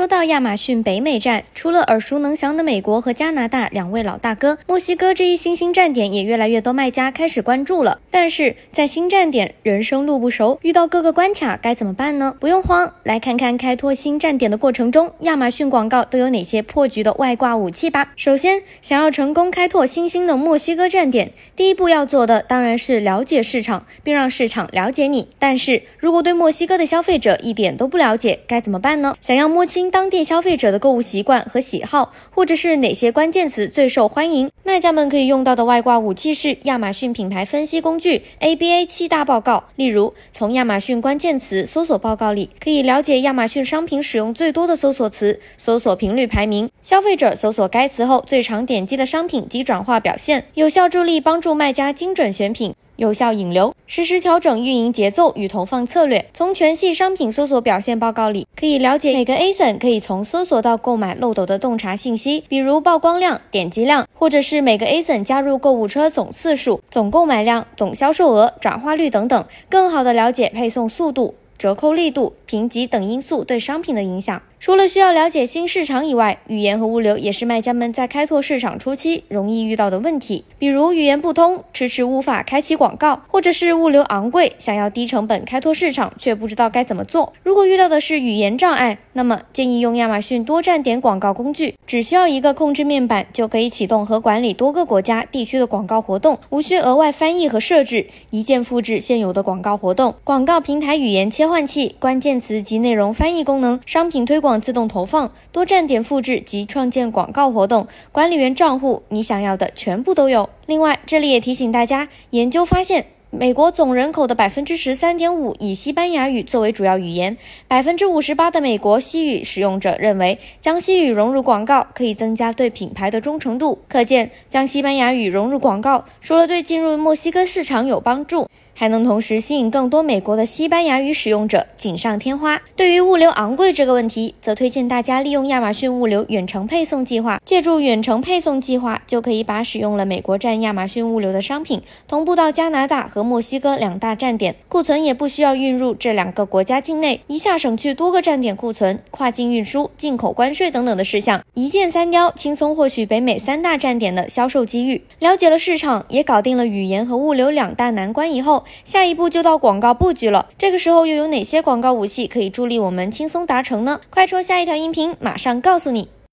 说到亚马逊北美站，除了耳熟能详的美国和加拿大两位老大哥，墨西哥这一新兴站点也越来越多卖家开始关注了。但是在新站点，人生路不熟，遇到各个关卡该怎么办呢？不用慌，来看看开拓新站点的过程中，亚马逊广告都有哪些破局的外挂武器吧。首先，想要成功开拓新兴的墨西哥站点，第一步要做的当然是了解市场，并让市场了解你。但是如果对墨西哥的消费者一点都不了解，该怎么办呢？想要摸清。当地消费者的购物习惯和喜好，或者是哪些关键词最受欢迎？卖家们可以用到的外挂武器是亚马逊品牌分析工具 ABA 七大报告。例如，从亚马逊关键词搜索报告里，可以了解亚马逊商品使用最多的搜索词、搜索频率排名、消费者搜索该词后最常点击的商品及转化表现，有效助力帮助卖家精准选品。有效引流，实时调整运营节奏与投放策略。从全系商品搜索表现报告里，可以了解每个 ASIN 可以从搜索到购买漏斗的洞察信息，比如曝光量、点击量，或者是每个 ASIN 加入购物车总次数、总购买量、总销售额、转化率等等，更好的了解配送速度、折扣力度、评级等因素对商品的影响。除了需要了解新市场以外，语言和物流也是卖家们在开拓市场初期容易遇到的问题。比如语言不通，迟迟无法开启广告，或者是物流昂贵，想要低成本开拓市场却不知道该怎么做。如果遇到的是语言障碍，那么建议用亚马逊多站点广告工具，只需要一个控制面板就可以启动和管理多个国家地区的广告活动，无需额外翻译和设置，一键复制现有的广告活动。广告平台语言切换器、关键词及内容翻译功能、商品推广自动投放、多站点复制及创建广告活动、管理员账户，你想要的全部都有。另外，这里也提醒大家，研究发现，美国总人口的百分之十三点五以西班牙语作为主要语言，百分之五十八的美国西语使用者认为，将西语融入广告可以增加对品牌的忠诚度。可见，将西班牙语融入广告，除了对进入墨西哥市场有帮助。还能同时吸引更多美国的西班牙语使用者，锦上添花。对于物流昂贵这个问题，则推荐大家利用亚马逊物流远程配送计划。借助远程配送计划，就可以把使用了美国站亚马逊物流的商品同步到加拿大和墨西哥两大站点，库存也不需要运入这两个国家境内，一下省去多个站点库存、跨境运输、进口关税等等的事项，一箭三雕，轻松获取北美三大站点的销售机遇。了解了市场，也搞定了语言和物流两大难关以后。下一步就到广告布局了，这个时候又有哪些广告武器可以助力我们轻松达成呢？快戳下一条音频，马上告诉你。